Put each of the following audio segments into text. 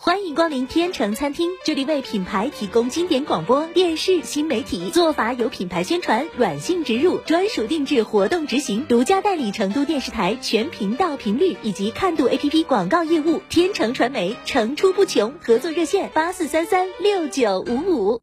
欢迎光临天成餐厅，这里为品牌提供经典广播电视新媒体做法有品牌宣传、软性植入、专属定制活动执行、独家代理成都电视台全频道频率以及看度 APP 广告业务。天成传媒层出不穷，合作热线八四三三六九五五。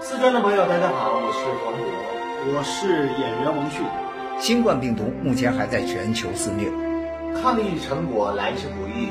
四川的朋友，大家好，我是黄渤，我是演员王迅。新冠病毒目前还在全球肆虐，抗疫成果来之不易。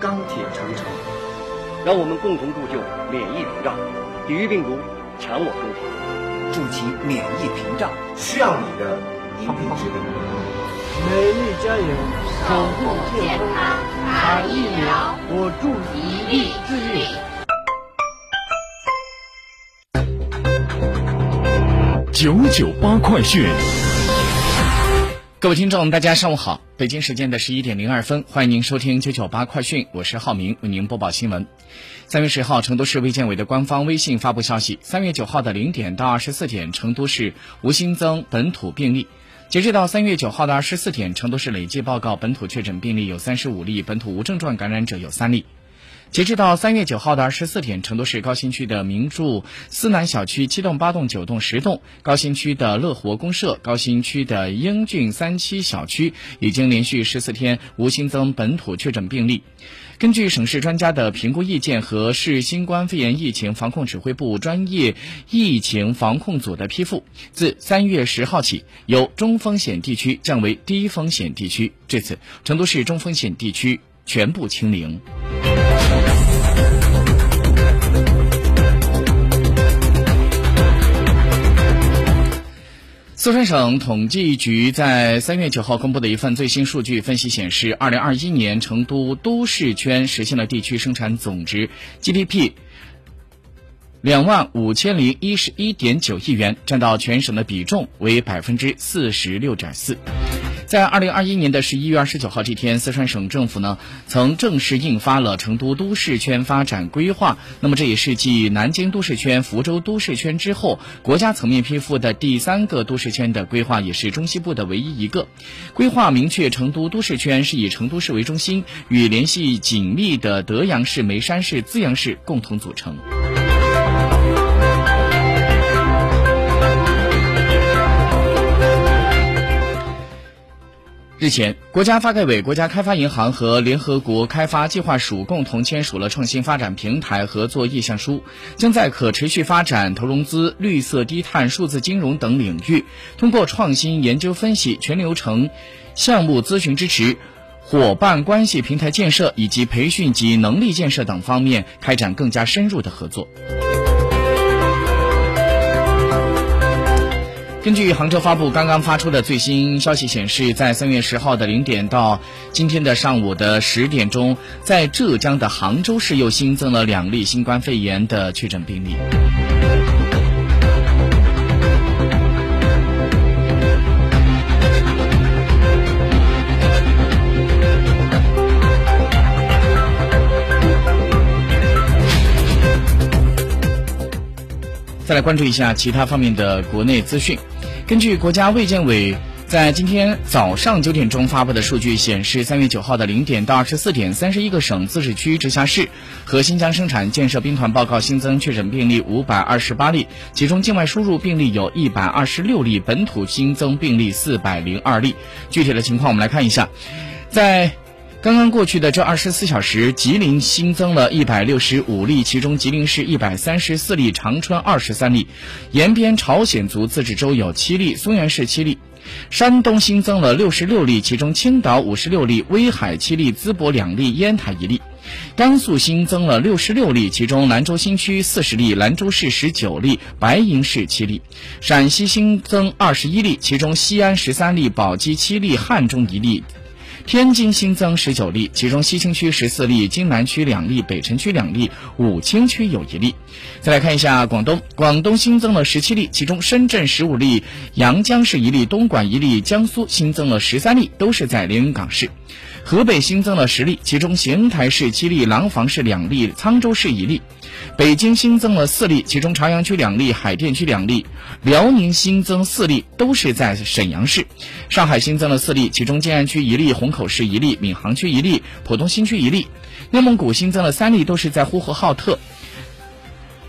钢铁长城，让我们共同铸就免疫屏障，抵御病毒，强我中华，筑起免疫屏障，需要你的一臂之力。美丽加油，守护健康，打疫苗，我助一臂之力。九九八快讯。各位听众，大家上午好！北京时间的十一点零二分，欢迎您收听九九八快讯，我是浩明，为您播报新闻。三月十号，成都市卫健委的官方微信发布消息：三月九号的零点到二十四点，成都市无新增本土病例。截止到三月九号的二十四点，成都市累计报告本土确诊病例有三十五例，本土无症状感染者有三例。截止到三月九号的二十四点，成都市高新区的名著思南小区七栋、八栋、九栋、十栋，高新区的乐活公社、高新区的英俊三期小区已经连续十四天无新增本土确诊病例。根据省市专家的评估意见和市新冠肺炎疫情防控指挥部专业疫情防控组的批复，自三月十号起，由中风险地区降为低风险地区。至此，成都市中风险地区全部清零。四川省统计局在三月九号公布的一份最新数据分析显示，二零二一年成都都市圈实现了地区生产总值 GDP 两万五千零一十一点九亿元，占到全省的比重为百分之四十六点四。在二零二一年的十一月二十九号这天，四川省政府呢曾正式印发了成都都市圈发展规划。那么这也是继南京都市圈、福州都市圈之后，国家层面批复的第三个都市圈的规划，也是中西部的唯一一个。规划明确，成都都市圈是以成都市为中心，与联系紧密的德阳市、眉山市、资阳市共同组成。日前，国家发改委、国家开发银行和联合国开发计划署共同签署了创新发展平台合作意向书，将在可持续发展、投融资、绿色低碳、数字金融等领域，通过创新研究分析、全流程项目咨询支持、伙伴关系平台建设以及培训及能力建设等方面开展更加深入的合作。根据杭州发布刚刚发出的最新消息显示，在三月十号的零点到今天的上午的十点钟，在浙江的杭州市又新增了两例新冠肺炎的确诊病例。再来关注一下其他方面的国内资讯。根据国家卫健委。在今天早上九点钟发布的数据显示，三月九号的零点到二十四点，三十一个省、自治区、直辖市和新疆生产建设兵团报告新增确诊病例五百二十八例，其中境外输入病例有一百二十六例，本土新增病例四百零二例。具体的情况我们来看一下，在刚刚过去的这二十四小时，吉林新增了一百六十五例，其中吉林市一百三十四例，长春二十三例，延边朝鲜族自治州有七例，松原市七例。山东新增了六十六例，其中青岛五十六例，威海七例，淄博两例，烟台一例。甘肃新增了六十六例，其中兰州新区四十例，兰州市十九例，白银市七例。陕西新增二十一例，其中西安十三例，宝鸡七例，汉中一例。天津新增十九例，其中西青区十四例，津南区两例，北辰区两例，武清区有一例。再来看一下广东，广东新增了十七例，其中深圳十五例，阳江市一例，东莞一例，江苏新增了十三例，都是在连云港市。河北新增了十例，其中邢台市七例，廊坊市两例，沧州市一例。北京新增了四例，其中朝阳区两例，海淀区两例。辽宁新增四例，都是在沈阳市。上海新增了四例，其中静安区一例，红口市一例，闵行区一例，浦东新区一例。内蒙古新增了三例，都是在呼和浩特。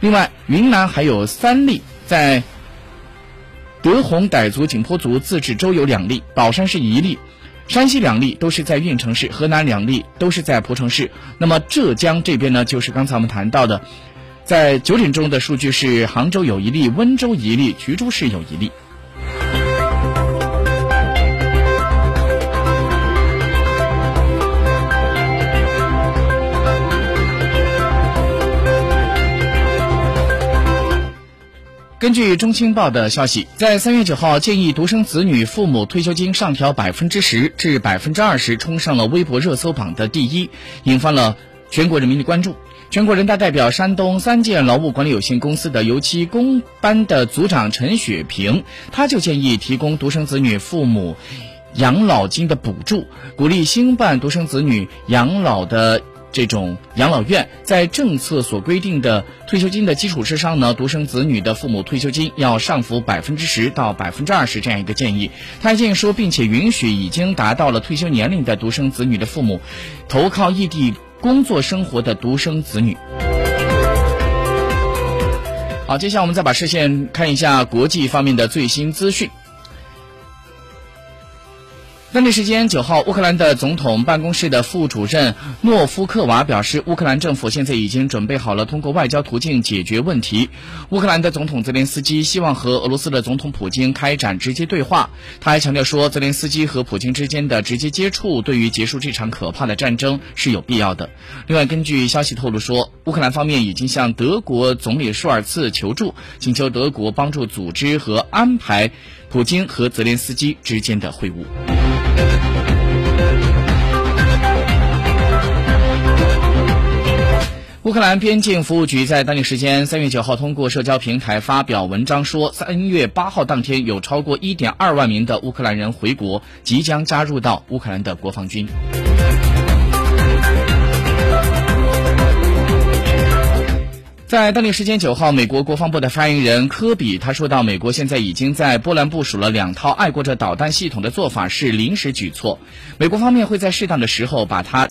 另外，云南还有三例，在德宏傣族景颇族自治州有两例，保山市一例。山西两例都是在运城市，河南两例都是在蒲城市。那么浙江这边呢，就是刚才我们谈到的，在九点钟的数据是杭州有一例，温州一例，衢州市有一例。根据中青报的消息，在三月九号建议独生子女父母退休金上调百分之十至百分之二十，冲上了微博热搜榜的第一，引发了全国人民的关注。全国人大代表山东三建劳务管理有限公司的油漆工班的组长陈雪平，他就建议提供独生子女父母养老金的补助，鼓励兴办独生子女养老的。这种养老院在政策所规定的退休金的基础之上呢，独生子女的父母退休金要上浮百分之十到百分之二十这样一个建议。他建议说，并且允许已经达到了退休年龄的独生子女的父母，投靠异地工作生活的独生子女。好，接下来我们再把视线看一下国际方面的最新资讯。当地时间九号，乌克兰的总统办公室的副主任诺夫克娃表示，乌克兰政府现在已经准备好了通过外交途径解决问题。乌克兰的总统泽连斯基希望和俄罗斯的总统普京开展直接对话。他还强调说，泽连斯基和普京之间的直接接触对于结束这场可怕的战争是有必要的。另外，根据消息透露说，乌克兰方面已经向德国总理舒尔茨求助，请求德国帮助组织和安排普京和泽连斯基之间的会晤。乌克兰边境服务局在当地时间三月九号通过社交平台发表文章说，三月八号当天有超过一点二万名的乌克兰人回国，即将加入到乌克兰的国防军。在当地时间九号，美国国防部的发言人科比他说到，美国现在已经在波兰部署了两套爱国者导弹系统的做法是临时举措，美国方面会在适当的时候把它